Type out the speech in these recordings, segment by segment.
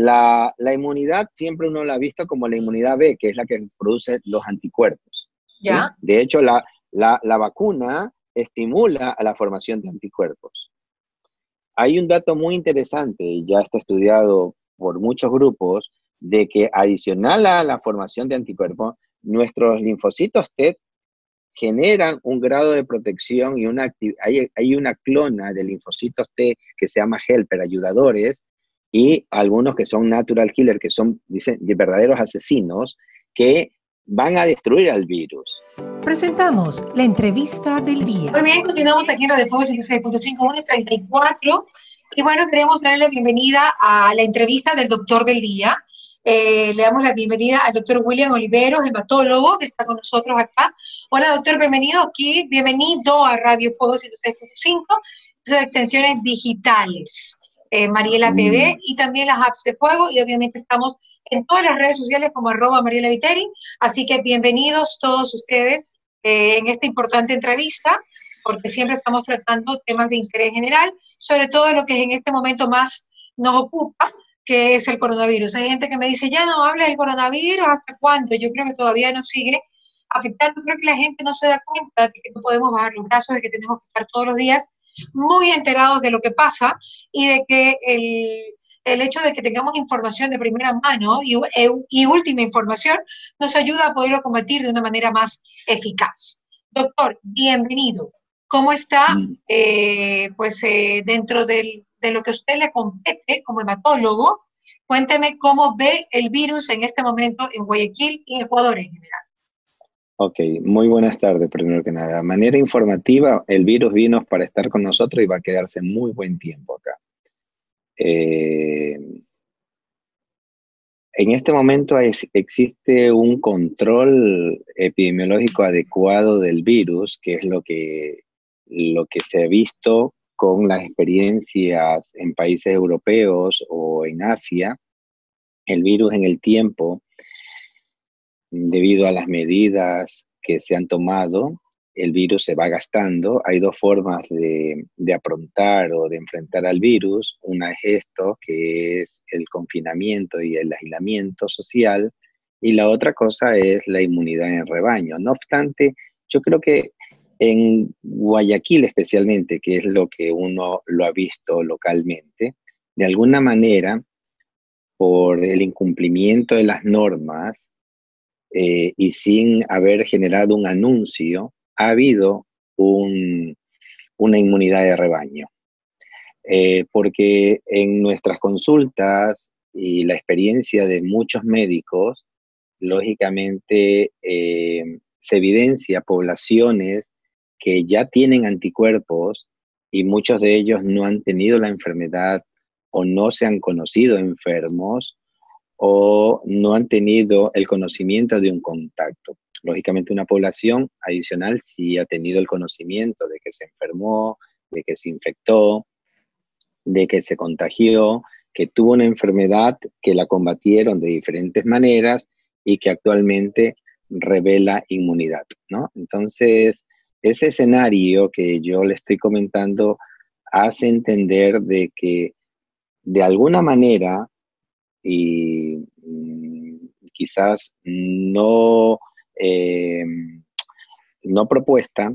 la, inmunidad siempre uno la ha visto como la inmunidad B, que es la que produce los anticuerpos. ¿Ya? De hecho, la, la, vacuna estimula a la formación de anticuerpos. Hay un dato muy interesante, y ya está estudiado por muchos grupos, de que adicional a la formación de anticuerpos, nuestros linfocitos T generan un grado de protección y una hay, hay una clona de linfocitos T que se llama helper, ayudadores, y algunos que son natural killer, que son, dicen, verdaderos asesinos, que van a destruir al virus. Presentamos la entrevista del día. Muy bien, continuamos aquí en Radio Fuego 106.5, 34. Y bueno, queremos darle la bienvenida a la entrevista del doctor del día. Eh, le damos la bienvenida al doctor William Oliveros, hematólogo, que está con nosotros acá. Hola, doctor, bienvenido aquí, bienvenido a Radio Fuego 106.5, de extensiones digitales. Eh, Mariela TV y también las apps de fuego y obviamente estamos en todas las redes sociales como arroba Mariela Viteri, así que bienvenidos todos ustedes eh, en esta importante entrevista porque siempre estamos tratando temas de interés general, sobre todo lo que en este momento más nos ocupa, que es el coronavirus. Hay gente que me dice, ya no habla del coronavirus, ¿hasta cuándo? Yo creo que todavía nos sigue afectando. Creo que la gente no se da cuenta de que no podemos bajar los brazos, de que tenemos que estar todos los días muy enterados de lo que pasa y de que el, el hecho de que tengamos información de primera mano y, e, y, última información nos ayuda a poderlo combatir de una manera más eficaz. Doctor, bienvenido. ¿Cómo está, mm. eh, pues, eh, dentro del, de lo que usted le compete como hematólogo? Cuénteme cómo ve el virus en este momento en Guayaquil y Ecuador en general. Ok, muy buenas tardes, primero que nada. De manera informativa, el virus vino para estar con nosotros y va a quedarse muy buen tiempo acá. Eh, en este momento existe un control epidemiológico adecuado del virus, que es lo que, lo que se ha visto con las experiencias en países europeos o en Asia. El virus en el tiempo debido a las medidas que se han tomado, el virus se va gastando. Hay dos formas de, aprontar o de enfrentar al virus. Una es esto, que es el confinamiento y el aislamiento social, y la otra cosa es la inmunidad en rebaño. No obstante, yo creo que en Guayaquil especialmente, que es lo que uno lo ha visto localmente, de alguna manera, por el incumplimiento de las normas, eh, y sin haber generado un anuncio, ha habido una inmunidad de rebaño. Eh, porque en nuestras consultas y la experiencia de muchos médicos, lógicamente eh, se evidencia poblaciones que ya tienen anticuerpos y muchos de ellos no han tenido la enfermedad o no se han conocido enfermos o no han tenido el conocimiento de un contacto. Lógicamente una población adicional sí ha tenido el conocimiento de que se enfermó, de que se infectó, de que se contagió, que tuvo una enfermedad, que la combatieron de diferentes maneras y que actualmente revela inmunidad, ¿no? Entonces, ese escenario que yo le estoy comentando hace entender de que de alguna manera y mm, quizás no, eh, no propuesta,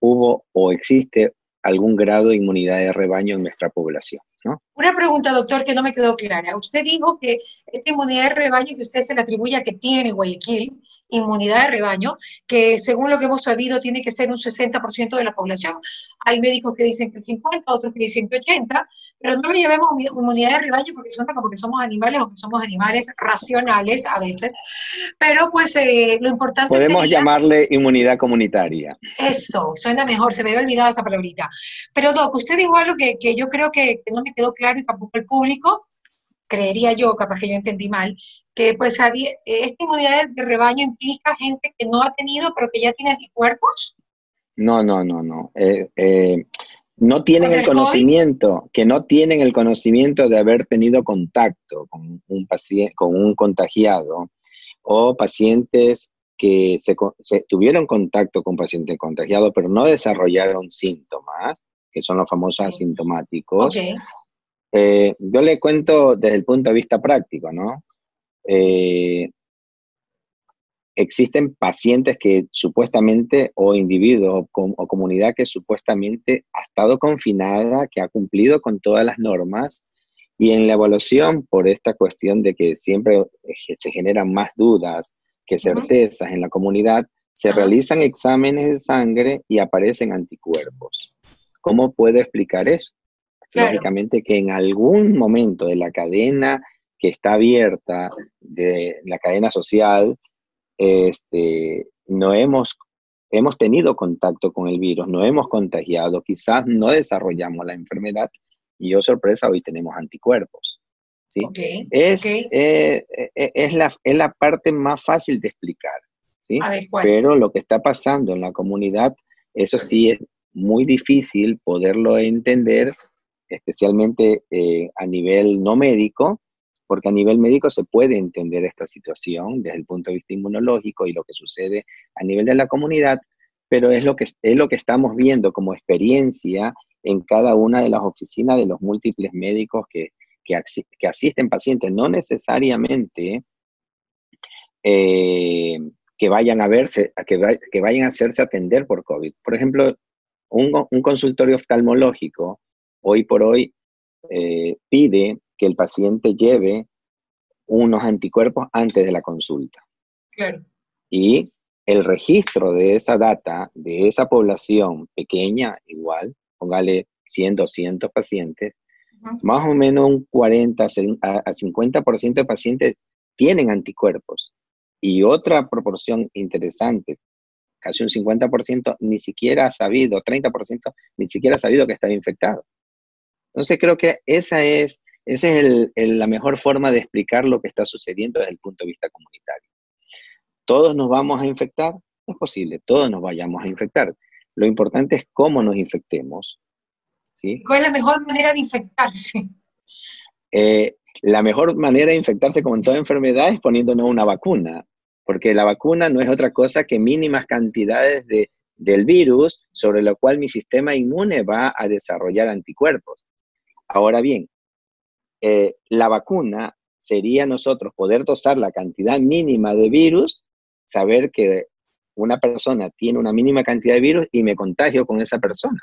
hubo o existe algún grado de inmunidad de rebaño en nuestra población. ¿no? Una pregunta, doctor, que no me quedó clara. Usted dijo que esta inmunidad de rebaño que usted se le atribuye a que tiene Guayaquil, inmunidad de rebaño, que según lo que hemos sabido tiene que ser un 60% de la población. Hay médicos que dicen que el 50, otros que dicen que 80, pero no le llamemos inmunidad de rebaño porque suena como que somos animales o que somos animales racionales a veces. Pero pues eh, lo importante Podemos llamarle inmunidad comunitaria. Eso, suena mejor, se me había olvidado esa palabrita. Pero Doc, usted dijo algo que, que yo creo que, que no me quedó claro y tampoco el público, creería yo, capaz que yo entendí mal, que pues había, esta inmunidad de rebaño implica gente que no ha tenido, pero que ya tiene anticuerpos. No, no, no, no. Eh, eh, no tienen el, conocimiento, que no tienen el conocimiento de haber tenido contacto con un paciente, con un contagiado, o pacientes que se, tuvieron contacto con pacientes contagiados, pero no desarrollaron síntomas, que son los famosos asintomáticos, Eh, yo le cuento desde el punto de vista práctico, ¿no? Eh, existen pacientes que supuestamente, o individuos o, comunidad que supuestamente ha estado confinada, que ha cumplido con todas las normas, y en la evaluación, por esta cuestión de que siempre se generan más dudas que certezas en la comunidad, se realizan exámenes de sangre y aparecen anticuerpos. ¿Cómo puedo explicar eso? Lógicamente que en algún momento de la cadena que está abierta, de la cadena social, este, no hemos, hemos tenido contacto con el virus, no hemos contagiado, quizás no desarrollamos la enfermedad y yo oh, sorpresa, hoy tenemos anticuerpos. ¿sí? es, eh, eh, es, la, es la parte más fácil de explicar. ¿sí? Pero lo que está pasando en la comunidad, eso sí es muy difícil poderlo entender, especialmente a nivel no médico, porque a nivel médico se puede entender esta situación desde el punto de vista inmunológico y lo que sucede a nivel de la comunidad, pero es lo que, es lo que estamos viendo como experiencia en cada una de las oficinas de los múltiples médicos que, que, asisten pacientes, no necesariamente eh, que vayan a verse, que, que, vayan a hacerse atender por COVID. Por ejemplo, un consultorio oftalmológico hoy por hoy eh, pide que el paciente lleve unos anticuerpos antes de la consulta. Claro. Y el registro de esa data, de esa población pequeña, igual, póngale 100, 200 pacientes, más o menos un 40 a 50% de pacientes tienen anticuerpos. Y otra proporción interesante, casi un 50%, ni siquiera ha sabido, 30%, ni siquiera ha sabido que estaba infectado. Entonces creo que esa es esa es la mejor forma de explicar lo que está sucediendo desde el punto de vista comunitario. ¿Todos nos vamos a infectar? Es posible, todos nos vayamos a infectar. Lo importante es cómo nos infectemos. ¿sí? ¿Cuál es la mejor manera de infectarse? Eh, la mejor manera de infectarse como en toda enfermedad es poniéndonos una vacuna, porque la vacuna no es otra cosa que mínimas cantidades de, del virus sobre lo cual mi sistema inmune va a desarrollar anticuerpos. Ahora bien, eh, la vacuna sería nosotros poder dosar la cantidad mínima de virus, saber que una persona tiene una mínima cantidad de virus y me contagio con esa persona.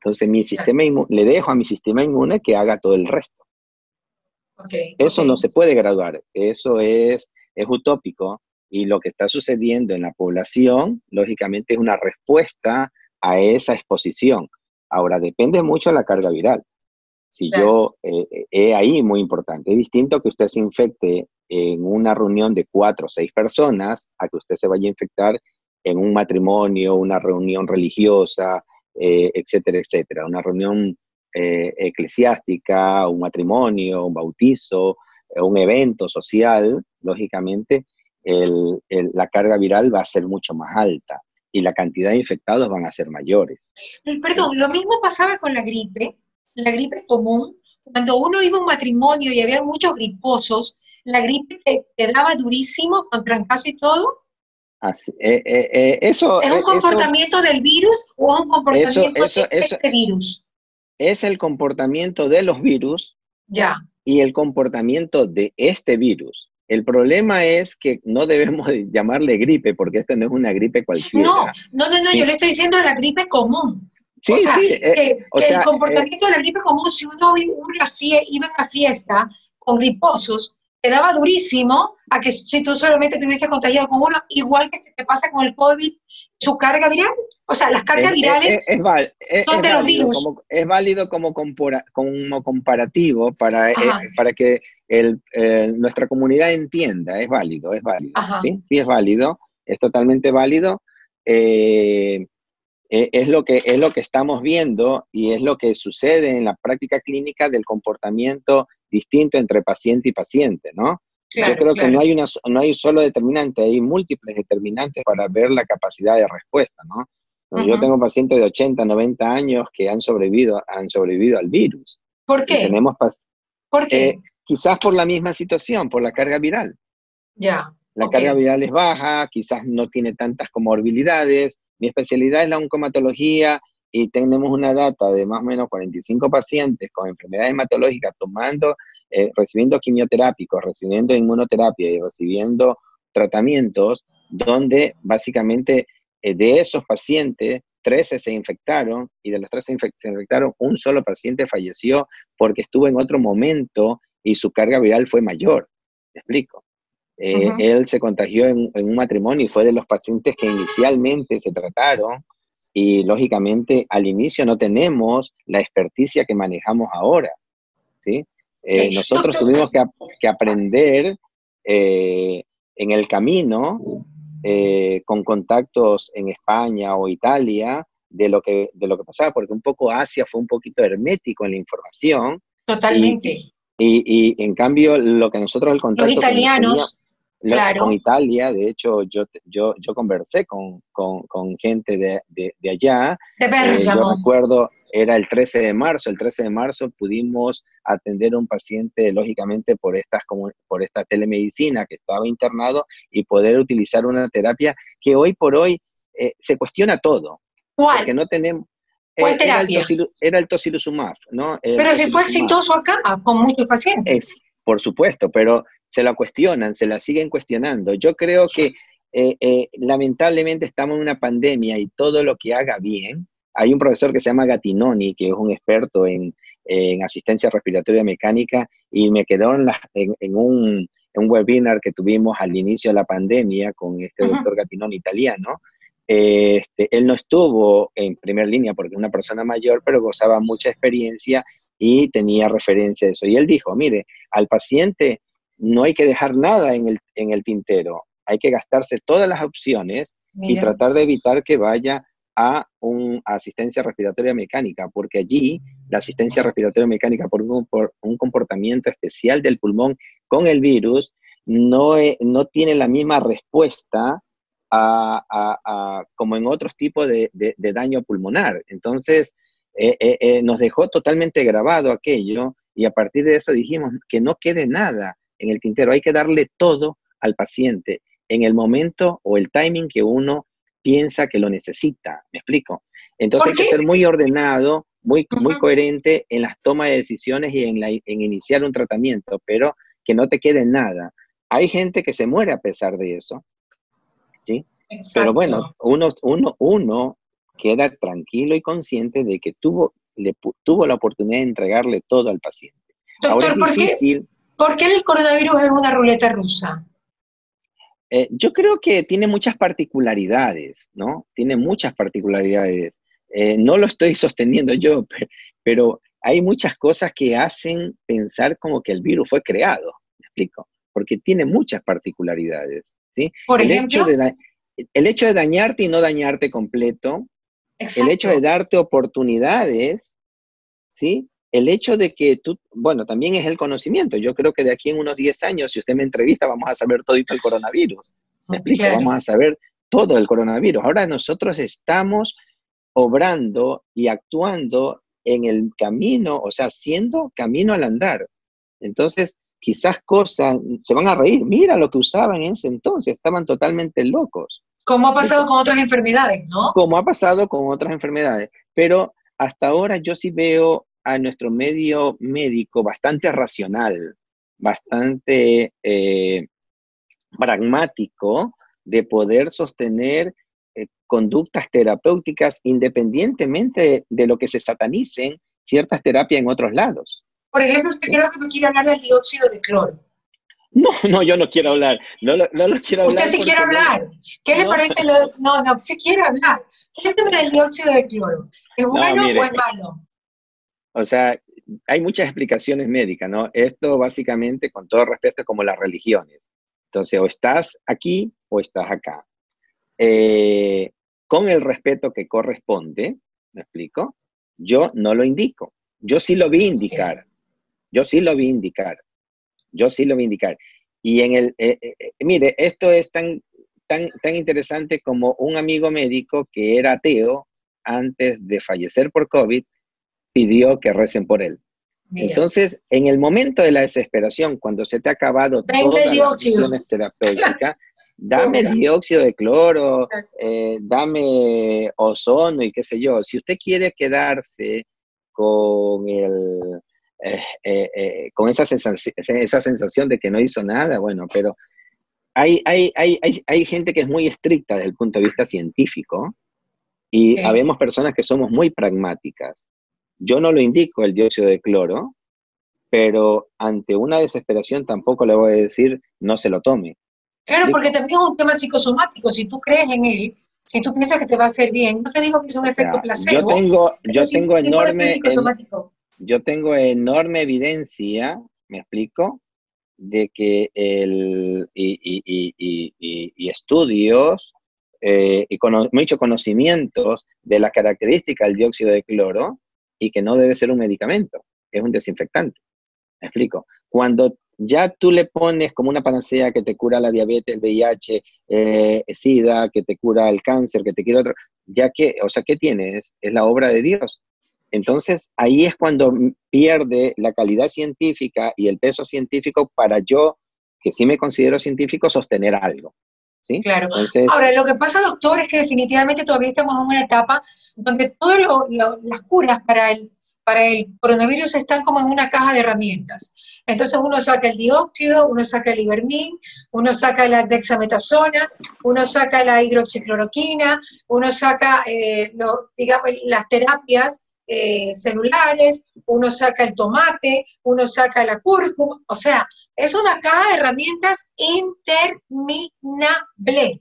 Entonces mi sistema le dejo a mi sistema inmune que haga todo el resto. eso no se puede graduar, eso es, es utópico y lo que está sucediendo en la población, lógicamente, es una respuesta a esa exposición. Ahora, depende mucho de la carga viral. Si yo, eh, eh ahí muy importante, es distinto que usted se infecte en una reunión de cuatro o seis personas a que usted se vaya a infectar en un matrimonio, una reunión religiosa, eh, etcétera, etcétera, una reunión eh, eclesiástica, un matrimonio, un bautizo, un evento social, lógicamente la carga viral va a ser mucho más alta y la cantidad de infectados van a ser mayores. Perdón, lo mismo pasaba con la gripe la gripe común, cuando uno iba a un matrimonio y había muchos griposos, la gripe te, daba durísimo con trancazo y todo. Así, eh, eh, eh, eso, ¿Es un comportamiento del virus o es un comportamiento de este virus? Es el comportamiento de los virus ya. y el comportamiento de este virus. El problema es que no debemos llamarle gripe porque esta no es una gripe cualquiera. No, no, no, no yo le estoy diciendo la gripe común. Sí, o sea, sí, eh, que, el comportamiento de la gripe común, si uno iba a una fiesta con griposos, te daba durísimo a que si tú solamente te hubieses contagiado con uno, igual que te pasa con el COVID, su carga viral. O sea, las cargas virales es, son de los virus. Como, es válido como, como comparativo para, eh, para que el, nuestra comunidad entienda, es válido, es válido. ¿sí? sí, es válido, es totalmente válido. Eh, eh, es, lo que, es lo que estamos viendo y es lo que sucede en la práctica clínica del comportamiento distinto entre paciente y paciente, ¿no? Yo creo que no hay, una, no hay solo determinante, hay múltiples determinantes para ver la capacidad de respuesta, ¿no? Yo tengo pacientes de 80, 90 años que han sobrevivido, han sobrevivido al virus. ¿Por qué? tenemos ¿Por qué? Eh, quizás por la misma situación, por la carga viral. Ya. La carga viral es baja, quizás no tiene tantas comorbilidades, mi especialidad es la oncomatología y tenemos una data de más o menos 45 pacientes con enfermedades hematológicas tomando, eh, recibiendo quimioterápicos, recibiendo inmunoterapia y recibiendo tratamientos, donde básicamente eh, de esos pacientes, 13 se infectaron y de los 13 se infectaron, un solo paciente falleció porque estuvo en otro momento y su carga viral fue mayor. ¿Me explico? Eh, él se contagió en, un matrimonio y fue de los pacientes que inicialmente se trataron y lógicamente al inicio no tenemos la experticia que manejamos ahora. ¿sí? Eh, nosotros tuvimos que, aprender eh, en el camino, con contactos en España o Italia, de lo, que, de lo que pasaba, porque un poco Asia fue un poquito hermético en la información. Totalmente. Y, y, en cambio, lo que nosotros el contacto... Los italianos, claro. Con Italia, de hecho, yo, yo, yo conversé con, con, con gente de, de, allá. De Bergamo. Eh, yo recuerdo, era el 13 de marzo, el 13 de marzo pudimos atender a un paciente, lógicamente, por, estas, como, por esta telemedicina que estaba internado y poder utilizar una terapia que hoy por hoy eh, se cuestiona todo. ¿Cuál? Porque no tenemos, ¿Cuál eh, terapia? Era el, tocilizumab, ¿no? pero si fue exitoso acá, con muchos pacientes. Es, por supuesto, pero se la cuestionan, se la siguen cuestionando. Yo creo que eh, eh, lamentablemente estamos en una pandemia y todo lo que haga bien, hay un profesor que se llama Gatinoni, que es un experto en, asistencia respiratoria mecánica, y me quedó en, un, webinar que tuvimos al inicio de la pandemia con este doctor Gatinoni italiano, este, él no estuvo en primera línea porque es una persona mayor, pero gozaba mucha experiencia y tenía referencia a eso. Y él dijo, mire, al paciente no hay que dejar nada en el, en el tintero, hay que gastarse todas las opciones y tratar de evitar que vaya a una asistencia respiratoria mecánica, porque allí la asistencia respiratoria mecánica por un, por un comportamiento especial del pulmón con el virus no, no tiene la misma respuesta como en otros tipos de, daño pulmonar. Entonces, eh, eh, eh, nos dejó totalmente grabado aquello y a partir de eso dijimos que no quede nada en el tintero, hay que darle todo al paciente en el momento o el timing que uno piensa que lo necesita. ¿Me explico? Entonces hay que ser muy ordenado, muy, muy coherente en las tomas de decisiones y en, en iniciar un tratamiento, pero que no te quede nada. Hay gente que se muere a pesar de eso, ¿sí? Pero bueno, uno, uno, uno queda tranquilo y consciente de que tuvo, le, tuvo la oportunidad de entregarle todo al paciente. Doctor, ¿por, qué, ¿por, qué, el coronavirus es una ruleta rusa? Eh, yo creo que tiene muchas particularidades, ¿no? Tiene muchas particularidades. Eh, no lo estoy sosteniendo yo, pero hay muchas cosas que hacen pensar como que el virus fue creado, ¿me explico? Porque tiene muchas particularidades. Por el ejemplo, hecho de el hecho de dañarte y no dañarte completo, el hecho de darte oportunidades, ¿sí? El hecho de que tú, bueno, también es el conocimiento. Yo creo que de aquí en unos 10 años, si usted me entrevista, vamos a saber todo el coronavirus. ¿Me explico? Vamos a saber todo el coronavirus. Ahora nosotros estamos obrando y actuando en el camino, o sea, haciendo camino al andar. Entonces, quizás cosas, se van a reír, mira lo que usaban en ese entonces, estaban totalmente locos. Como ha pasado con otras enfermedades, ¿no? Como ha pasado con otras enfermedades, pero hasta ahora yo sí veo a nuestro medio médico bastante racional, bastante eh, pragmático de poder sostener eh, conductas terapéuticas independientemente de lo que se satanicen ciertas terapias en otros lados. Por ejemplo, usted creo que me quiere hablar del dióxido de cloro. No, no, yo no quiero hablar. No, no, no quiero hablar. Usted sí quiere hablar. ¿Qué le parece? Lo, no, no, sí quiere hablar. ¿Qué tema del dióxido de cloro? ¿Es bueno o es malo? O sea, hay muchas explicaciones médicas, ¿no? Esto básicamente, con todo respeto, es como las religiones. Entonces, o estás aquí o estás acá. Eh, con el respeto que corresponde, ¿me explico? Yo no lo indico. Yo sí lo vi indicar. Yo sí lo vi indicar. Yo sí lo vi indicar. Y en el, eh, eh, eh, mire, esto es tan, tan, tan interesante como un amigo médico que era ateo antes de fallecer por COVID, pidió que recen por él. Entonces, en el momento de la desesperación, cuando se te ha acabado todas las opciones terapéuticas, Dame dióxido de cloro, eh, dame ozono y qué sé yo. Si usted quiere quedarse con el, eh, eh, con esa sensación, esa sensación de que no hizo nada, bueno, pero hay, hay, hay, hay, gente que es muy estricta desde el punto de vista científico y habemos personas que somos muy pragmáticas. Yo no lo indico el dióxido de cloro, pero ante una desesperación tampoco le voy a decir no se lo tome. Claro, porque también es un tema psicosomático. Si tú crees en él, si tú piensas que te va a hacer bien, no te digo que es un efecto placebo. Yo tengo, yo tengo enorme, yo tengo enorme evidencia, me explico, de que el y, estudios eh, y muchos conocimientos de la característica del dióxido de cloro y que no debe ser un medicamento, es un desinfectante. Me explico. Cuando ya tú le pones como una panacea que te cura la diabetes, el VIH, eh, SIDA, que te cura el cáncer, que te quiere otro, ya que, o sea, ¿qué tienes? Es la obra de Dios. Entonces, ahí es cuando pierde la calidad científica y el peso científico para yo, que sí me considero científico, sostener algo. ¿Sí? Claro. Ahora, lo que pasa, doctor, es que definitivamente todavía estamos en una etapa donde todas las curas para el para el coronavirus están como en una caja de herramientas. Entonces uno saca el dióxido, uno saca el ivermín, uno saca la dexametasona, uno saca la hidroxicloroquina, uno saca, eh, digamos, las terapias eh, celulares, uno saca el tomate, uno saca la cúrcuma, o sea, es una caja de herramientas interminable.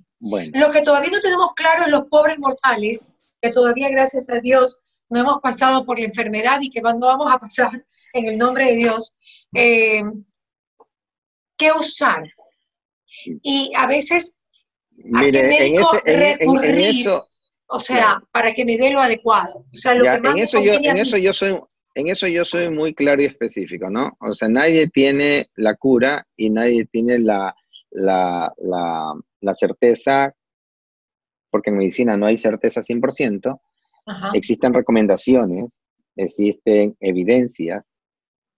Lo que todavía no tenemos claro es los pobres mortales, que todavía, gracias a Dios, no hemos pasado por la enfermedad y que no vamos a pasar en el nombre de Dios, eh, ¿qué usar? Y a veces, ¿a qué médico recurrir? O sea, para que me dé lo adecuado. O sea, lo que más en eso, yo, en eso yo soy en eso yo soy muy claro y específico, ¿no? O sea, nadie tiene la cura y nadie tiene la, la, la certeza, porque en medicina no hay certeza 100%, Existen recomendaciones, existen evidencias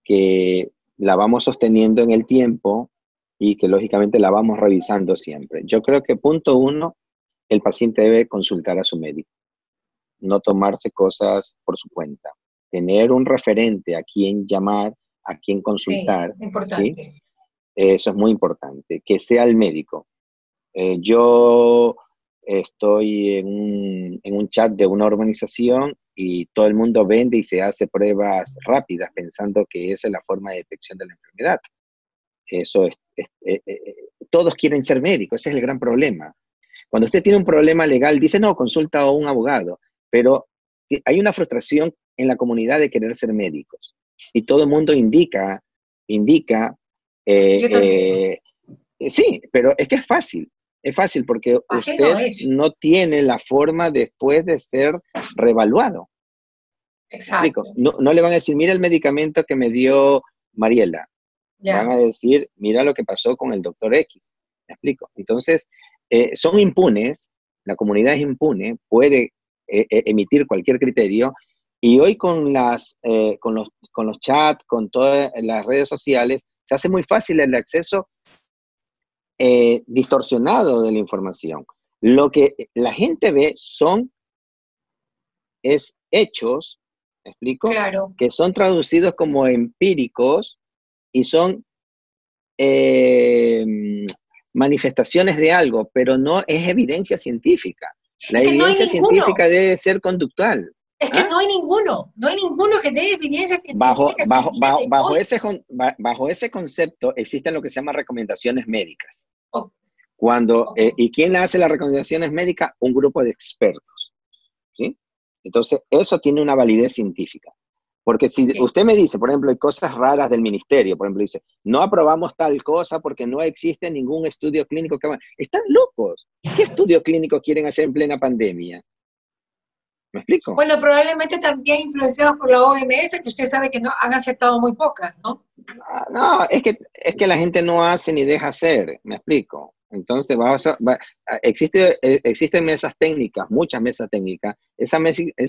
que la vamos sosteniendo en el tiempo y que lógicamente la vamos revisando siempre. Yo creo que punto uno, el paciente debe consultar a su médico, no tomarse cosas por su cuenta, tener un referente a quien llamar, a quien consultar. importante. Eso es muy importante, que sea el médico. Eh, yo estoy en un, en un, chat de una organización y todo el mundo vende y se hace pruebas rápidas pensando que esa es la forma de detección de la enfermedad. Eso es, eh, eh, todos quieren ser médicos, ese es el gran problema. Cuando usted tiene un problema legal, dice, no, consulta a un abogado, pero hay una frustración en la comunidad de querer ser médicos. Y todo el mundo indica, indica, sí, pero es que es fácil. Es fácil porque usted no, tiene la forma después de ser revaluado. Exacto. No, no, le van a decir, mira el medicamento que me dio Mariela. Van a decir, mira lo que pasó con el doctor X. ¿Me explico? Entonces, eh, son impunes, la comunidad es impune, puede eh, eh, emitir cualquier criterio, y hoy con, las, con, los, con los chats, con todas las redes sociales, se hace muy fácil el acceso distorsionado de la información. Lo que la gente ve son es hechos, ¿me explico? Claro. Que son traducidos como empíricos y son eh, manifestaciones de algo, pero no es evidencia científica. La evidencia científica debe ser conductual. Es que ¿ah? no hay ninguno, no hay ninguno que dé evidencia científica. Bajo, bajo, bajo, ese, bajo ese concepto existen lo que se llama recomendaciones médicas. Cuando, eh, ¿Y quién hace las recomendaciones médicas? Un grupo de expertos. ¿sí? Entonces, eso tiene una validez científica. Porque si usted me dice, por ejemplo, hay cosas raras del ministerio, por ejemplo, dice, no aprobamos tal cosa porque no existe ningún estudio clínico que... Están locos. ¿Qué estudio clínico quieren hacer en plena pandemia? ¿Me explico? Bueno, probablemente también influenciados por la OMS, que usted sabe que no han aceptado muy pocas, ¿no? Ah, no, es que, es que la gente no hace ni deja hacer, me explico. Entonces, existe, eh, existen mesas técnicas, muchas mesas técnicas. Esa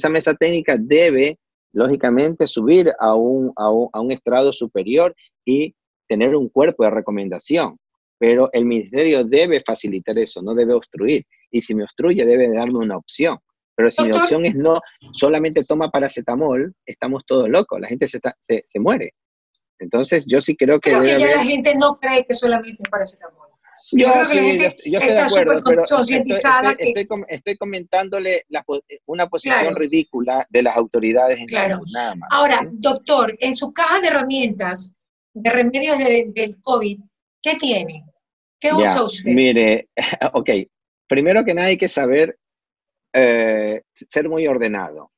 mesa técnica debe, lógicamente, subir a un, a, un, a un estrado superior y tener un cuerpo de recomendación. pero el ministerio debe facilitar eso, no debe obstruir. Y si me obstruye, debe darme una opción. Pero si mi opción es no, solamente toma paracetamol, estamos todos locos, la gente se, se, muere. Entonces, yo sí creo que... Creo que ya la gente no cree que solamente es paracetamol. Yo, creo que la gente yo, estoy de acuerdo, pero estoy, comentándole una posición ridícula de las autoridades en claro. nada más. Ahora, doctor, en su caja de herramientas de remedios del COVID, ¿qué tiene? ¿Qué usa usted? Mire, ok, primero que nada hay que saber eh, ser muy ordenado.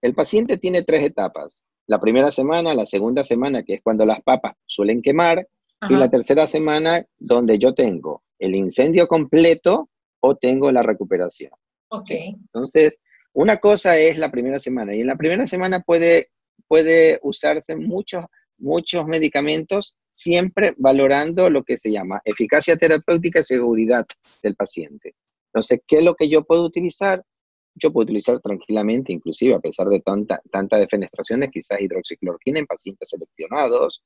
El paciente tiene tres etapas. La primera semana, la segunda semana, que es cuando las papas suelen quemar, y la tercera semana donde yo tengo el incendio completo o tengo la recuperación. Ok. Entonces, una cosa es la primera semana y en la primera semana puede, puede usarse muchos, muchos medicamentos siempre valorando lo que se llama eficacia terapéutica y seguridad del paciente. Entonces, ¿qué es lo que yo puedo utilizar? Yo puedo utilizar tranquilamente, inclusive a pesar de tanta, tanta defenestraciones, quizás hidroxicloroquina en pacientes seleccionados,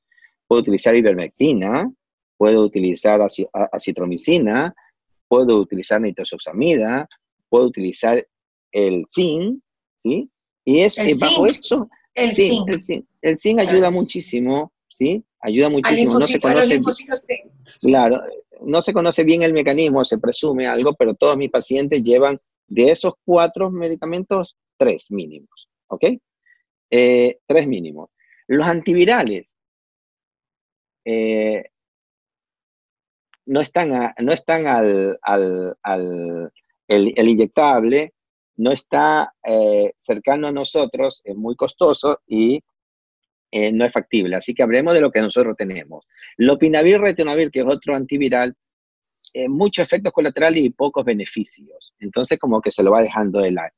Puedo utilizar ivermectina, puedo utilizar acitromicina, puedo utilizar nitrosoxamida, puedo utilizar el zinc, ¿sí? Y es, el bajo eso, el zinc. El zinc, ayuda muchísimo, ¿sí? Ayuda muchísimo. No se conoce, claro, no se conoce bien el mecanismo, se presume algo, pero todos mis pacientes llevan de esos cuatro medicamentos, tres mínimos, ¿ok? Eh, tres mínimos. Los antivirales, eh, no están, no están al, el, inyectable, no está eh, cercano a nosotros, es muy costoso y eh, no es factible. Así que hablemos de lo que nosotros tenemos. Lopinavir, retinavir, que es otro antiviral, muchos efectos colaterales y pocos beneficios. Entonces, como que se lo va dejando de, la,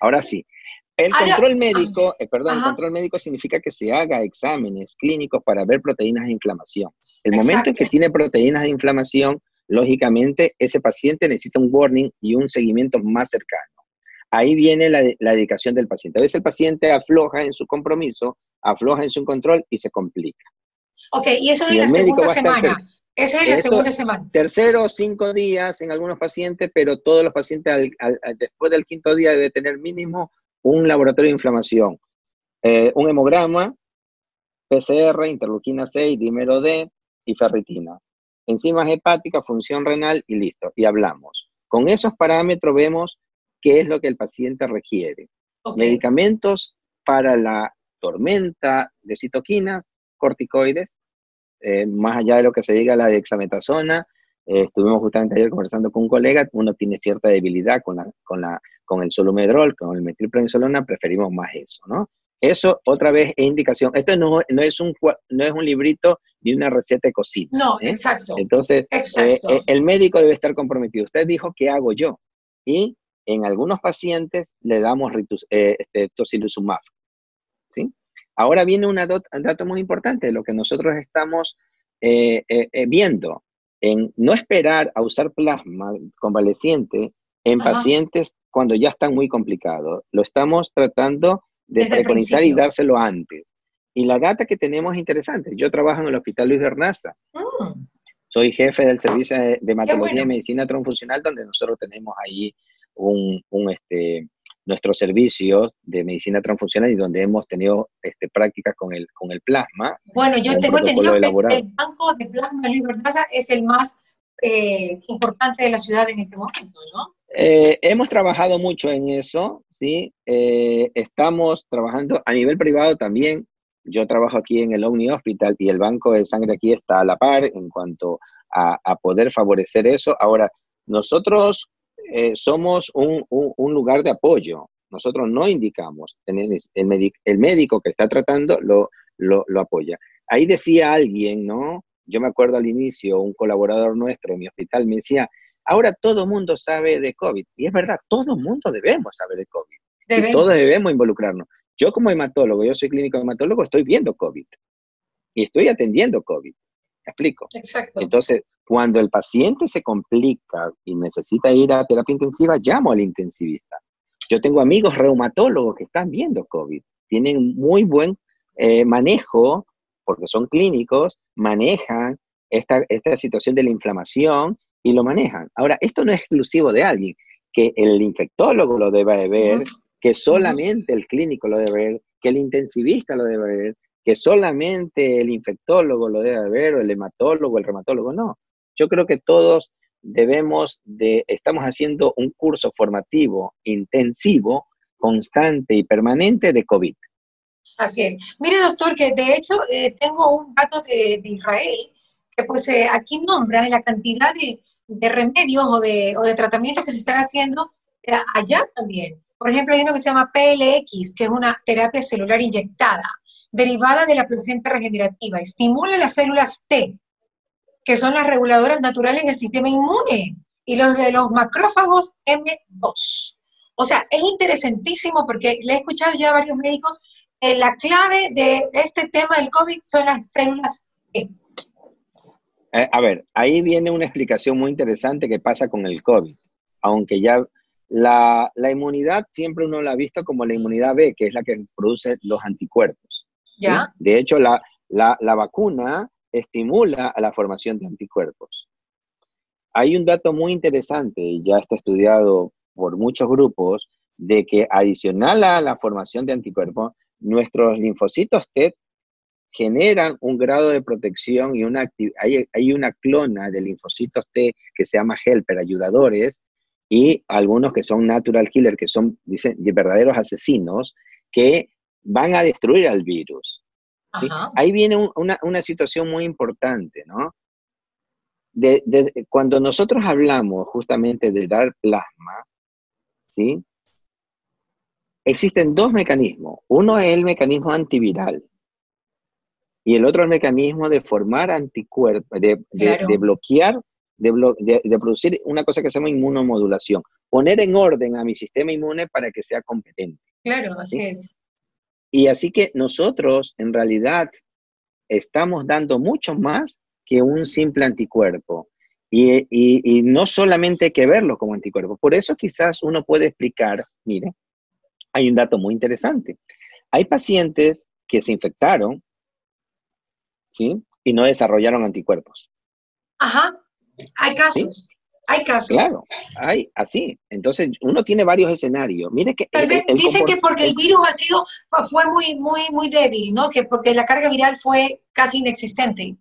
Ahora sí, el control médico, eh, perdón, el control médico significa que se haga exámenes clínicos para ver proteínas de inflamación. El momento en que tiene proteínas de inflamación, lógicamente ese paciente necesita un warning y un seguimiento más cercano. Ahí viene la, dedicación del paciente. A veces el paciente afloja en su compromiso, afloja en su control y se complica. Ok, y eso es en la segunda semana. Esa es la segunda semana. Tercero cinco días en algunos pacientes, pero todos los pacientes después del quinto día debe tener mínimo un laboratorio de inflamación, eh, un hemograma, PCR, interleuquina 6, dímero D y ferritina. Enzimas hepáticas, función renal y listo. Y hablamos. Con esos parámetros vemos qué es lo que el paciente requiere. Medicamentos para la tormenta de citoquinas, corticoides, eh, más allá de lo que se diga la dexametasona, eh, estuvimos justamente ayer conversando con un colega, uno tiene cierta debilidad con, la, con, la, con el solumedrol, con el metilprednisolona, preferimos más eso, ¿no? Eso, otra vez, es indicación. Esto no, no, es, un, no es un librito ni una receta de cocina. No, ¿eh? exacto. Entonces, eh, el médico debe estar comprometido. Usted dijo, ¿qué hago yo? Y en algunos pacientes le damos ritus, este, tocilizumab. ¿sí? Ahora viene un dato muy importante, lo que nosotros estamos viendo en no esperar a usar plasma convaleciente en pacientes cuando ya están muy complicados. Lo estamos tratando de preconizar y dárselo antes. Y la data que tenemos es interesante. Yo trabajo en el Hospital Luis Bernaza. Mm. Soy jefe del servicio de, hematología y medicina transfuncional, donde nosotros tenemos ahí un, un este, nuestros servicios de medicina transfuncional y donde hemos tenido este, prácticas con el, con el plasma. Bueno, yo tengo entendido que el banco de plasma Luis Bertaza es el más eh, importante de la ciudad en este momento, ¿no? Eh, hemos trabajado mucho en eso, ¿sí? Eh, estamos trabajando a nivel privado también. Yo trabajo aquí en el Omni Hospital y el banco de sangre aquí está a la par en cuanto a, a poder favorecer eso. Ahora, nosotros eh, somos un, un, lugar de apoyo. Nosotros no indicamos, el, el médico que está tratando lo, lo, lo, apoya. Ahí decía alguien, ¿no? Yo me acuerdo al inicio, un colaborador nuestro en mi hospital me decía, ahora todo el mundo sabe de COVID. Y es verdad, todo el mundo debemos saber de COVID. Y todos debemos involucrarnos. Yo como hematólogo, yo soy clínico hematólogo, estoy viendo COVID. Y estoy atendiendo COVID. ¿Me explico? Exacto. Entonces, cuando el paciente se complica y necesita ir a terapia intensiva, llamo al intensivista. Yo tengo amigos reumatólogos que están viendo COVID, tienen muy buen eh, manejo, porque son clínicos, manejan esta, esta situación de la inflamación y lo manejan. Ahora, esto no es exclusivo de alguien, que el infectólogo lo debe ver, que solamente el clínico lo debe ver, que el intensivista lo debe ver, que solamente el infectólogo lo debe ver, o el hematólogo, el reumatólogo, no. Yo creo que todos debemos de, estamos haciendo un curso formativo intensivo, constante y permanente de COVID. Así es. Mire, doctor, que de hecho eh, tengo un dato de, Israel que pues eh, aquí nombra la cantidad de, remedios o de, o de, tratamientos que se están haciendo eh, allá también. Por ejemplo, hay uno que se llama PLX, que es una terapia celular inyectada, derivada de la placenta regenerativa. Estimula las células T, que son las reguladoras naturales del sistema inmune, y los de los macrófagos M2. O sea, es interesantísimo porque le he escuchado ya a varios médicos la clave de este tema del COVID son las células T. Eh, a ver, ahí viene una explicación muy interesante que pasa con el COVID. Aunque ya la, inmunidad siempre uno la ha visto como la inmunidad B, que es la que produce los anticuerpos. ¿Ya? De hecho, la, la vacuna estimula a la formación de anticuerpos. Hay un dato muy interesante, y ya está estudiado por muchos grupos, de que adicional a la formación de anticuerpos, nuestros linfocitos T generan un grado de protección y una hay, hay una clona de linfocitos T que se llama helper, ayudadores, y algunos que son natural killer, que son dicen, verdaderos asesinos, que van a destruir al virus. Ahí viene una, una, situación muy importante, ¿no? De, de, cuando nosotros hablamos justamente de dar plasma, ¿sí? Existen dos mecanismos. Uno es el mecanismo antiviral y el otro es el mecanismo de formar anticuerpos, de, bloquear, de, producir una cosa que se llama inmunomodulación. Poner en orden a mi sistema inmune para que sea competente. Claro, así es. Y así que nosotros en realidad estamos dando mucho más que un simple anticuerpo. Y, y, no solamente hay que verlo como anticuerpo. Por eso quizás uno puede explicar, mire, hay un dato muy interesante. Hay pacientes que se infectaron, ¿sí? Y no desarrollaron anticuerpos. Ajá, hay casos. Hay casos. Claro, hay así. Entonces, uno tiene varios escenarios. Mire que Tal vez dicen que porque el virus ha sido fue muy muy muy débil, ¿no? Que porque la carga viral fue casi inexistente.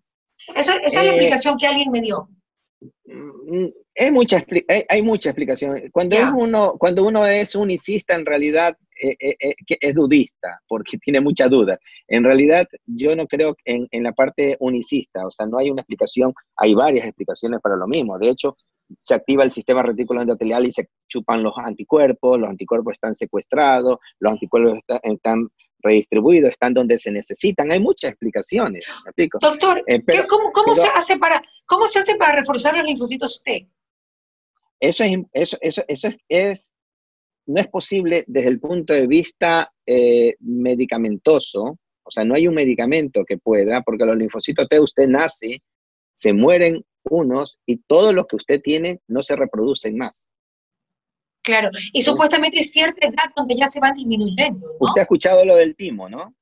Eso, esa es la eh, explicación que alguien me dio. Mm, hay mucha, hay, mucha explicación. Cuando, es uno, cuando uno es unicista, en realidad eh, eh, eh, es dudista, porque tiene mucha duda. En realidad, yo no creo en, en la parte unicista, o sea, no hay una explicación, hay varias explicaciones para lo mismo. De hecho, se activa el sistema retículo endotelial y se chupan los anticuerpos, los anticuerpos están secuestrados, los anticuerpos están redistribuidos, están donde se necesitan. Hay muchas explicaciones. Doctor, ¿cómo, cómo se hace para, ¿cómo se hace para reforzar los linfocitos T? Eso es, eso, eso, eso es, no es posible desde el punto de vista eh, medicamentoso, o sea, no hay un medicamento que pueda, porque los linfocitos T usted nace, se mueren unos y todos los que usted tiene no se reproducen más. Claro, y supuestamente es cierta edad donde ya se van disminuyendo. Usted ha escuchado lo del timo, ¿no?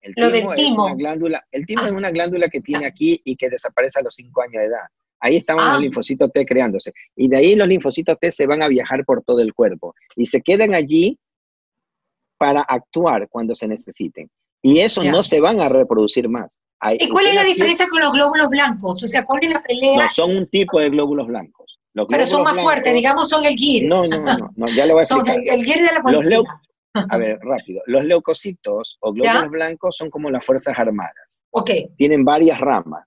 El lo del timo. glándula, el timo es ah, una glándula que tiene aquí y que desaparece a los 5 años de edad. Ahí estaban los ah. linfocitos T creándose. Y de ahí los linfocitos T se van a viajar por todo el cuerpo y se quedan allí para actuar cuando se necesiten. Y esos no se van a reproducir más. ¿Y cuál es la diferencia con los glóbulos blancos? O sea, ¿cuál es la pelea? No, son un tipo de glóbulos blancos. Pero son más fuertes, digamos, son el GIR. No, no, no, ya lo voy a explicar. Son el, GIR de la policía. a ver, rápido. Los leucocitos o glóbulos blancos son como las Fuerzas Armadas. Ok. Tienen varias ramas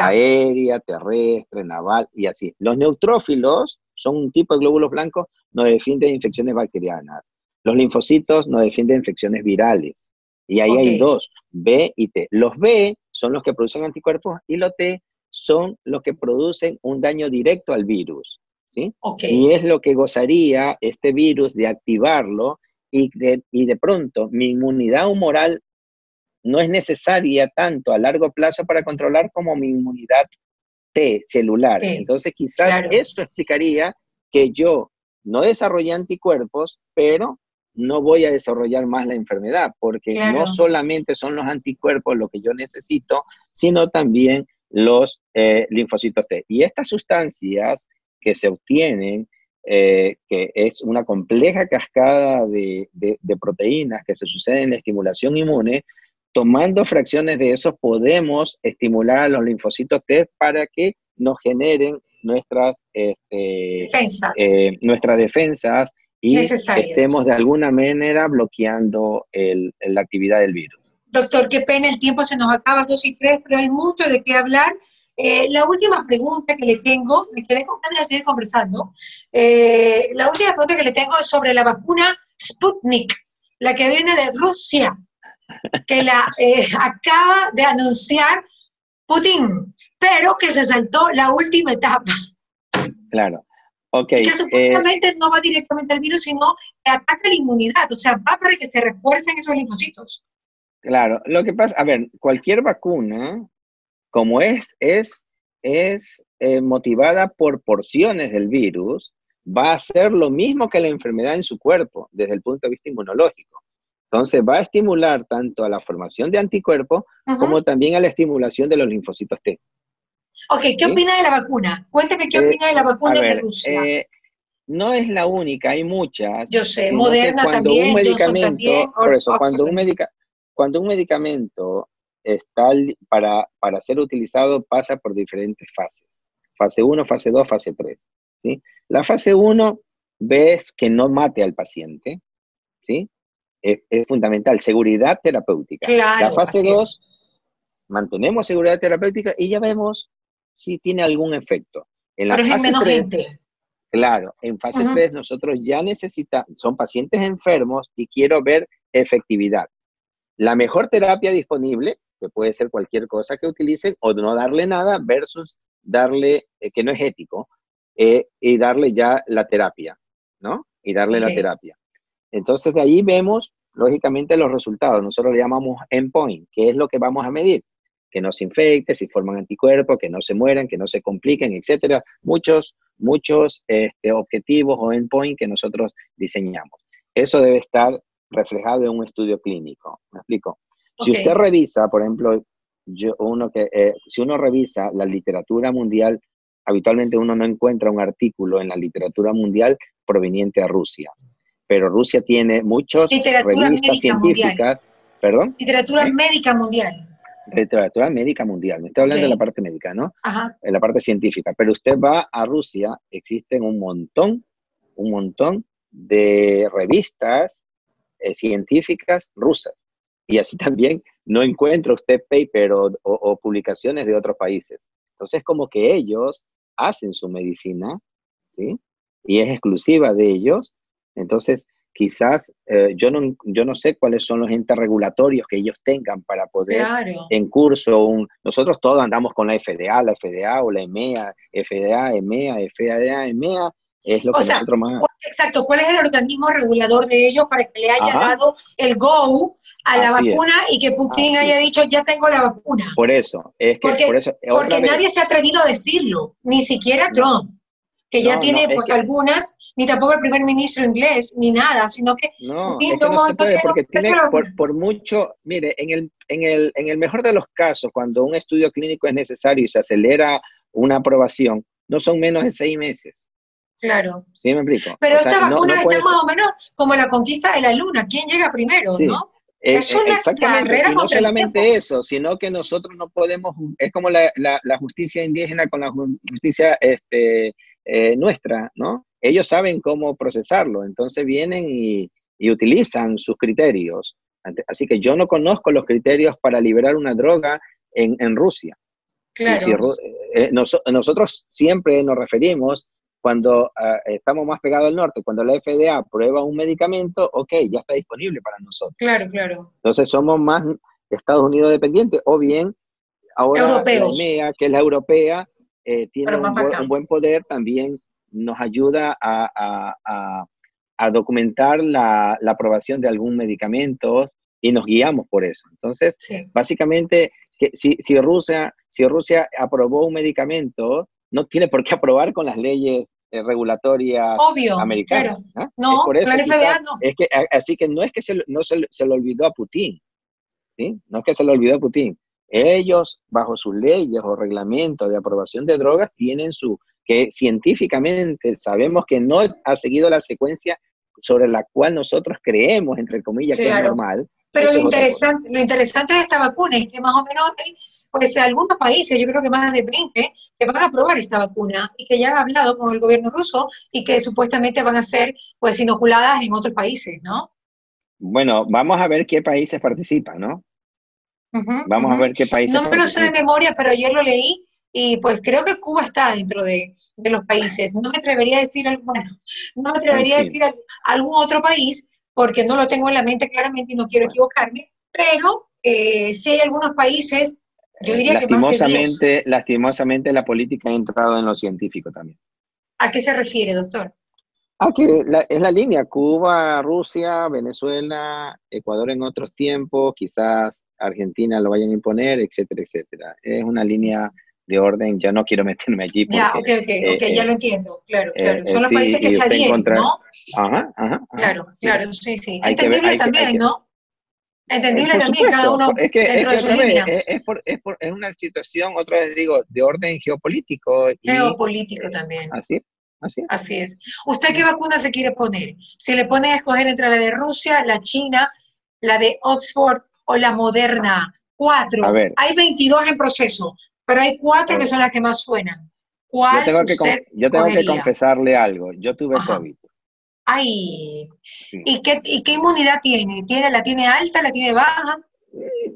aérea, terrestre, naval y así. Los neutrófilos son un tipo de glóbulos blancos, nos defienden de infecciones bacterianas. Los linfocitos nos defienden de infecciones virales. Y ahí hay dos, B y T. Los B son los que producen anticuerpos y los T son los que producen un daño directo al virus. ¿sí? Y es lo que gozaría este virus de activarlo y de, y de pronto mi inmunidad humoral no es necesaria tanto a largo plazo para controlar como mi inmunidad T celular. Entonces quizás eso explicaría que yo no desarrollé anticuerpos, pero no voy a desarrollar más la enfermedad, porque no solamente son los anticuerpos lo que yo necesito, sino también los eh, linfocitos T. Y estas sustancias que se obtienen, eh, que es una compleja cascada de, proteínas que se suceden en la estimulación inmune, tomando fracciones de eso podemos estimular a los linfocitos T para que nos generen nuestras, este, defensas. Eh, nuestras defensas y estemos de alguna manera bloqueando la actividad del virus. Doctor, qué pena, el tiempo se nos acaba, dos y tres, pero hay mucho de qué hablar. Eh, la última pregunta que le tengo, me quedé con ganas de seguir conversando. Eh, la última pregunta que le tengo es sobre la vacuna Sputnik, la que viene de Rusia, que la eh, acaba de anunciar Putin, pero que se saltó la última etapa. Claro. Okay, que supuestamente no va directamente al virus, sino que ataca la inmunidad, o sea, va para que se refuercen esos linfocitos. Claro, lo que pasa, a ver, cualquier vacuna como es, es, es eh, motivada por porciones del virus, va a hacer lo mismo que la enfermedad en su cuerpo desde el punto de vista inmunológico. Entonces va a estimular tanto a la formación de anticuerpos como también a la estimulación de los linfocitos T. Ok, ¿qué opina de la vacuna? Cuénteme qué eh, opina de la vacuna de Rusia. Eh, no es la única, hay muchas. Yo sé, Moderna también, un medicamento, también, por eso, cuando un, cuando un medicamento está para, para ser utilizado pasa por diferentes fases. Fase 1, fase 2, fase 3. ¿sí? La fase 1 ves que no mate al paciente. ¿sí? Es, fundamental, seguridad terapéutica. la fase 2, mantenemos seguridad terapéutica y ya vemos si tiene algún efecto. En la fase menos 3, Claro, en fase 3 nosotros ya necesitamos, son pacientes enfermos y quiero ver efectividad. La mejor terapia disponible que puede ser cualquier cosa que utilicen, o no darle nada, versus darle, eh, que no es ético, eh, y darle ya la terapia, ¿no? Y darle la terapia. Entonces de ahí vemos, lógicamente, los resultados. Nosotros le llamamos endpoint, que es lo que vamos a medir. Que no se infecte, si forman anticuerpos, que no se mueran, que no se compliquen, etcétera. Muchos, muchos este, objetivos o endpoint que nosotros diseñamos. Eso debe estar reflejado en un estudio clínico. ¿Me explico? Si usted revisa, por ejemplo, yo, uno que, eh, si uno revisa la literatura mundial, habitualmente uno no encuentra un artículo en la literatura mundial proveniente de Rusia. Pero Rusia tiene muchas revistas científicas. ¿Perdón? Literatura ¿Eh? médica mundial. Literatura médica mundial. Me estoy hablando de la parte médica, ¿no? Ajá. En la parte científica. Pero usted va a Rusia, existen un montón, un montón de revistas eh, científicas rusas y así también no encuentra usted paper o, publicaciones de otros países. Entonces, como que ellos hacen su medicina, ¿sí? Y es exclusiva de ellos. Entonces, quizás eh, yo, no, yo no sé cuáles son los entes regulatorios que ellos tengan para poder en curso un... Nosotros todos andamos con la FDA, la FDA o la EMEA, FDA, EMEA, FDA, EMEA, es lo que nosotros más... Exacto, ¿cuál es el organismo regulador de ellos para que le haya dado el go a la vacuna y que Putin haya dicho, ya tengo la vacuna? Por eso, es que porque, por eso, porque nadie se ha atrevido a decirlo, ni siquiera Trump, que ya tiene pues algunas, ni tampoco el primer ministro inglés, ni nada, sino que no, Putin no se puede, porque tiene, por, por, mucho, mire, en el, en, el, en el mejor de los casos, cuando un estudio clínico es necesario y se acelera una aprobación, no son menos de seis meses. Claro. Sí, me explico. Pero esta vacuna está más o menos como la conquista de la luna. ¿Quién llega primero, no? Eh, es una carrera y no solamente eso, sino que nosotros no podemos, es como la, la, justicia indígena con la justicia este, eh, nuestra, ¿no? Ellos saben cómo procesarlo, entonces vienen y, y, utilizan sus criterios. Así que yo no conozco los criterios para liberar una droga en, en Rusia. Claro. Eh, nosotros siempre nos referimos cuando ah, estamos más pegados al norte, cuando la FDA prueba un medicamento, ok, ya está disponible para nosotros. Claro, claro. Entonces somos más Estados Unidos dependientes, o bien ahora la EMEA, que es la europea, eh, tiene un, buen poder, también nos ayuda a, documentar la, aprobación de algún medicamento y nos guiamos por eso. Entonces, básicamente, que si, si, Rusia, si Rusia aprobó un medicamento, no tiene por qué aprobar con las leyes eh, regulatorias Obvio, americanas. Claro. No, es la FDA no. Es que, así que no es que se, no se, se le olvidó a Putin, ¿sí? No es que se le olvidó a Putin. Ellos, bajo sus leyes o reglamentos de aprobación de drogas, tienen su, que científicamente sabemos que no ha seguido la secuencia sobre la cual nosotros creemos, entre comillas, que es normal. Pero lo interesante, lo interesante de esta vacuna es que más o menos hay, pues algunos países, yo creo que más de 20, que van a aprobar esta vacuna y que ya han hablado con el gobierno ruso y que supuestamente van a ser pues inoculadas en otros países, ¿no? Bueno, vamos a ver qué países participan, ¿no? Vamos a ver qué países. No me lo sé de memoria, pero ayer lo leí y pues creo que Cuba está dentro de, de los países. No me atrevería a decir, bueno, no me atrevería a decir algún otro país porque no lo tengo en la mente claramente y no quiero equivocarme, pero eh, si hay algunos países, yo diría que más de Lastimosamente la política ha entrado en lo científico también. ¿A qué se refiere, doctor? Ah, que es la línea, Cuba, Rusia, Venezuela, Ecuador en otros tiempos, quizás Argentina lo vayan a imponer, etcétera, etcétera. Es una línea de orden, ya no quiero meterme allí. ya, ok, ok, eh, ya eh, lo entiendo, claro, eh, claro. Son los países que salieron, ¿no? Ajá, ajá, Claro, claro, sí, sí. Entendible también, ¿no? Entendible también, cada uno es que, dentro de su línea. Es, por, es, por, es una situación, otra vez digo, de orden geopolítico. Geopolítico también. Así, así. Así es. ¿Usted qué vacuna se quiere poner? ¿Se le pone a escoger entre la de Rusia, la China, la de Oxford o la Moderna? Cuatro. A ver. Hay 22 en proceso. Pero hay cuatro que son las que más suenan. ¿Cuál yo tengo, que, yo tengo que confesarle algo. Yo tuve COVID. Ay, ¿Y, qué, ¿y qué inmunidad tiene? ¿Tiene? ¿La tiene alta? ¿La tiene baja?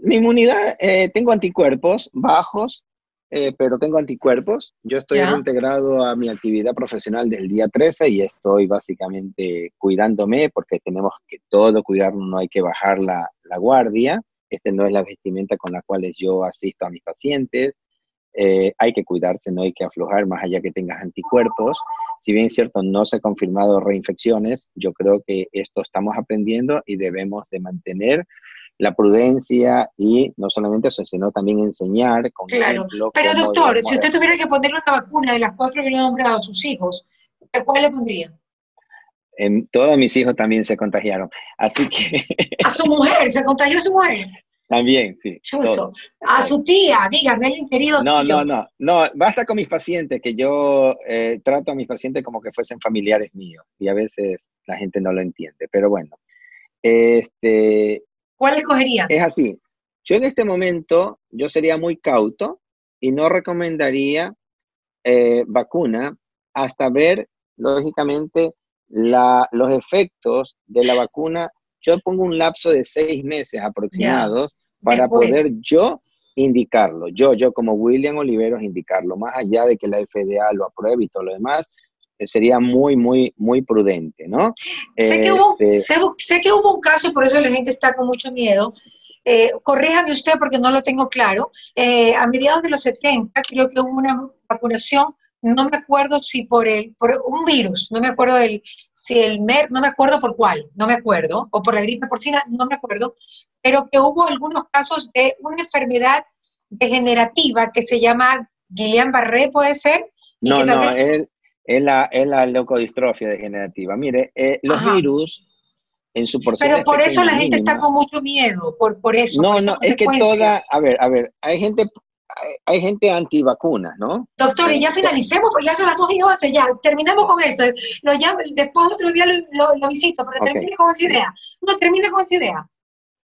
Mi inmunidad, eh, tengo anticuerpos bajos, eh, pero tengo anticuerpos. Yo estoy integrado a mi actividad profesional del día 13 y estoy básicamente cuidándome porque tenemos que todo cuidarnos, no hay que bajar la, la guardia. Este no es la vestimenta con la cual yo asisto a mis pacientes. Eh, hay que cuidarse, no hay que aflojar más allá que tengas anticuerpos. Si bien es cierto, no se han confirmado reinfecciones, yo creo que esto estamos aprendiendo y debemos de mantener la prudencia y no solamente eso, sino también enseñar con Claro, pero doctor, si usted tuviera que ponerle una vacuna de las cuatro que le han nombrado a sus hijos, ¿cuál le pondría? En, todos mis hijos también se contagiaron, así que... ¿A su mujer? ¿Se contagió a su mujer? También, sí. A su tía, dígame, el querido. No, no, no, no, basta con mis pacientes, que yo eh, trato a mis pacientes como que fuesen familiares míos y a veces la gente no lo entiende, pero bueno. Este, ¿Cuál escogería? Es así. Yo en este momento, yo sería muy cauto y no recomendaría eh, vacuna hasta ver, lógicamente, la, los efectos de la vacuna. Yo pongo un lapso de seis meses aproximados para poder yo indicarlo, yo, yo como William Oliveros indicarlo, más allá de que la FDA lo apruebe y todo lo demás, sería muy, muy, muy prudente, ¿no? Sé, que hubo, este sé, que hubo un caso, por eso la gente está con mucho miedo, eh, corríjame usted porque no lo tengo claro, eh, a mediados de los 70 creo que hubo una vacunación no me acuerdo si por el, por un virus, no me acuerdo del, si el MER, no me acuerdo por cuál, no me acuerdo, o por la gripe porcina, no me acuerdo, pero que hubo algunos casos de una enfermedad degenerativa que se llama Guillain-Barré, ¿puede ser? no, no, es, la, es la leucodistrofia degenerativa. Mire, eh, los virus en su porcentaje. Pero por eso la gente está con mucho miedo, por, por eso. No, no, es que toda, a ver, a ver, hay gente hay, gente antivacuna, ¿no? Doctor, y ya finalicemos, porque ya son las dos y once, ya, terminemos con eso. Lo después otro día lo, visito, pero termine con esa idea. No, termine con esa idea.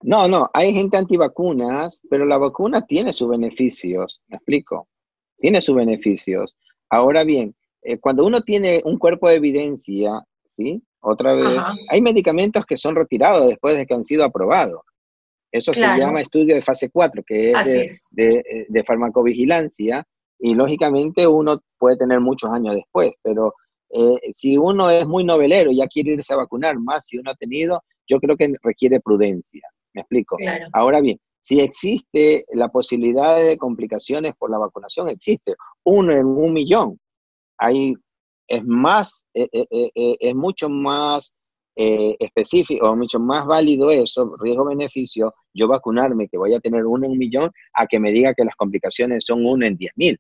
No, no, hay gente antivacunas, pero la vacuna tiene sus beneficios, ¿me explico? Tiene sus beneficios. Ahora bien, eh, cuando uno tiene un cuerpo de evidencia, ¿sí? Otra vez, hay medicamentos que son retirados después de que han sido aprobados. Eso se llama estudio de fase 4, que es, de, farmacovigilancia, y lógicamente uno puede tener muchos años después, pero eh, si uno es muy novelero y ya quiere irse a vacunar más, si uno ha tenido, yo creo que requiere prudencia. ¿Me explico? Ahora bien, si existe la posibilidad de complicaciones por la vacunación, existe. Uno en un millón. Hay, es más, eh, eh, es mucho más eh, específico o mucho más válido eso, riesgo-beneficio, yo vacunarme que voy a tener uno en un millón, a que me diga que las complicaciones son uno en diez mil.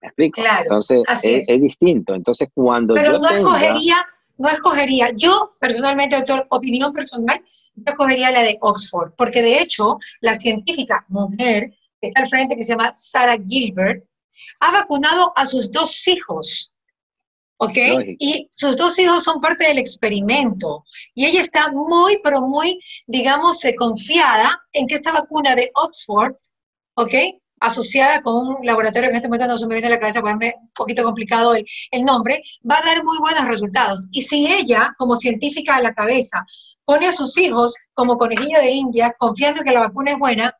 ¿Me explico? Entonces, es, distinto. Entonces, cuando Pero no escogería, no escogería, yo personalmente, doctor, opinión personal, yo escogería la de Oxford, porque de hecho, la científica mujer que está al frente, que se llama Sarah Gilbert, ha vacunado a sus dos hijos. ¿Ok? Y sus dos hijos son parte del experimento. Y ella está muy, pero muy, digamos, eh, confiada en que esta vacuna de Oxford, ¿ok? asociada con un laboratorio que en este momento no se me viene a la cabeza, porque es un poquito complicado el, el, nombre, va a dar muy buenos resultados. Y si ella, como científica a la cabeza, pone a sus hijos como conejilla de India, confiando que la vacuna es buena,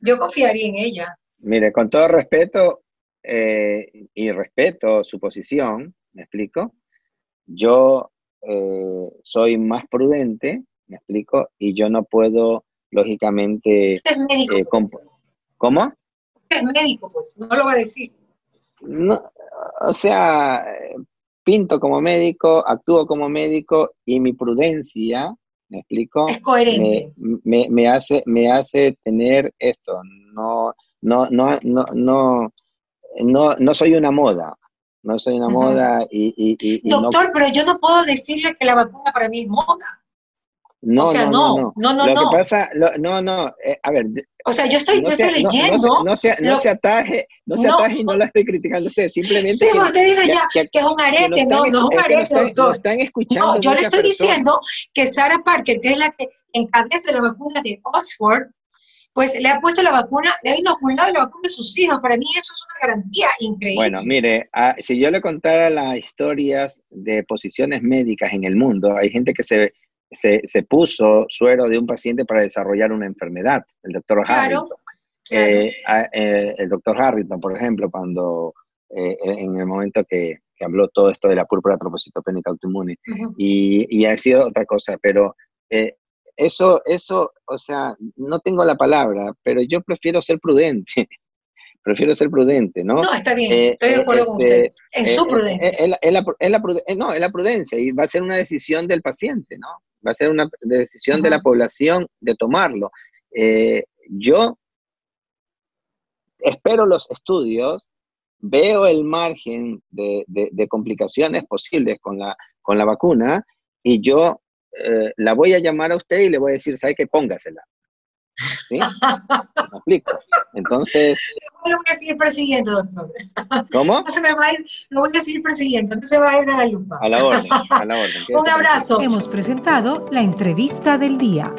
yo confiaría en ella. Mire, con todo respeto eh, y respeto su posición, ¿me explico? Yo eh, soy más prudente, ¿me explico? Y yo no puedo, lógicamente... Usted es médico. Eh, ¿Cómo? es médico, pues, no lo va a decir. No, o sea, pinto como médico, actúo como médico y mi prudencia, ¿me explico? Es coherente. Me, me, hace, me hace tener esto, no, no, no, no, no, no, no soy una moda, no soy una moda y, y, y Doctor, pero yo no puedo decirle que la vacuna para mí es moda. No, o sea, no, no, no, Lo no. que pasa, no, no, eh, a ver. O sea, yo estoy, no yo estoy no, leyendo. No, se, no se ataje, no se ataje y no la estoy criticando a usted, simplemente. Sí, que, usted dice ya que, que, es un arete, no, no es un arete, están, doctor. están escuchando. No, yo le estoy personas. diciendo que Sarah Parker, que es la que encabeza la vacuna de Oxford, pues le ha puesto la vacuna, le ha inoculado la vacuna a sus hijos. Para mí eso es una garantía increíble. Bueno, mire, a, si yo le contara las historias de posiciones médicas en el mundo, hay gente que se se, se, puso suero de un paciente para desarrollar una enfermedad, el doctor claro, Harrington. Claro. Eh, eh, el doctor Harrington, por ejemplo, cuando eh, en el momento que, que, habló todo esto de la púrpura trombocitopénica autoinmune, uh -huh. y, y, ha sido otra cosa, pero eh, eso, eso, o sea, no tengo la palabra, pero yo prefiero ser prudente. prefiero ser prudente, ¿no? No, está bien, estoy de acuerdo con usted. En su prudencia. Es, la, es, la, es la, no, es la prudencia y va a ser una decisión del paciente, ¿no? va a ser una decisión de la población de tomarlo. Eh, yo espero los estudios, veo el margen de, de, de, complicaciones posibles con la, con la vacuna y yo eh, la voy a llamar a usted y le voy a decir, ¿sabe qué? Póngasela. ¿Sí? ¿Me explico? Entonces... Lo voy a seguir persiguiendo, doctor. ¿Cómo? No se me va a ir, lo voy a seguir persiguiendo, no se va a ir de la lupa. A la orden, a la orden. Un abrazo. Hemos presentado la entrevista del día.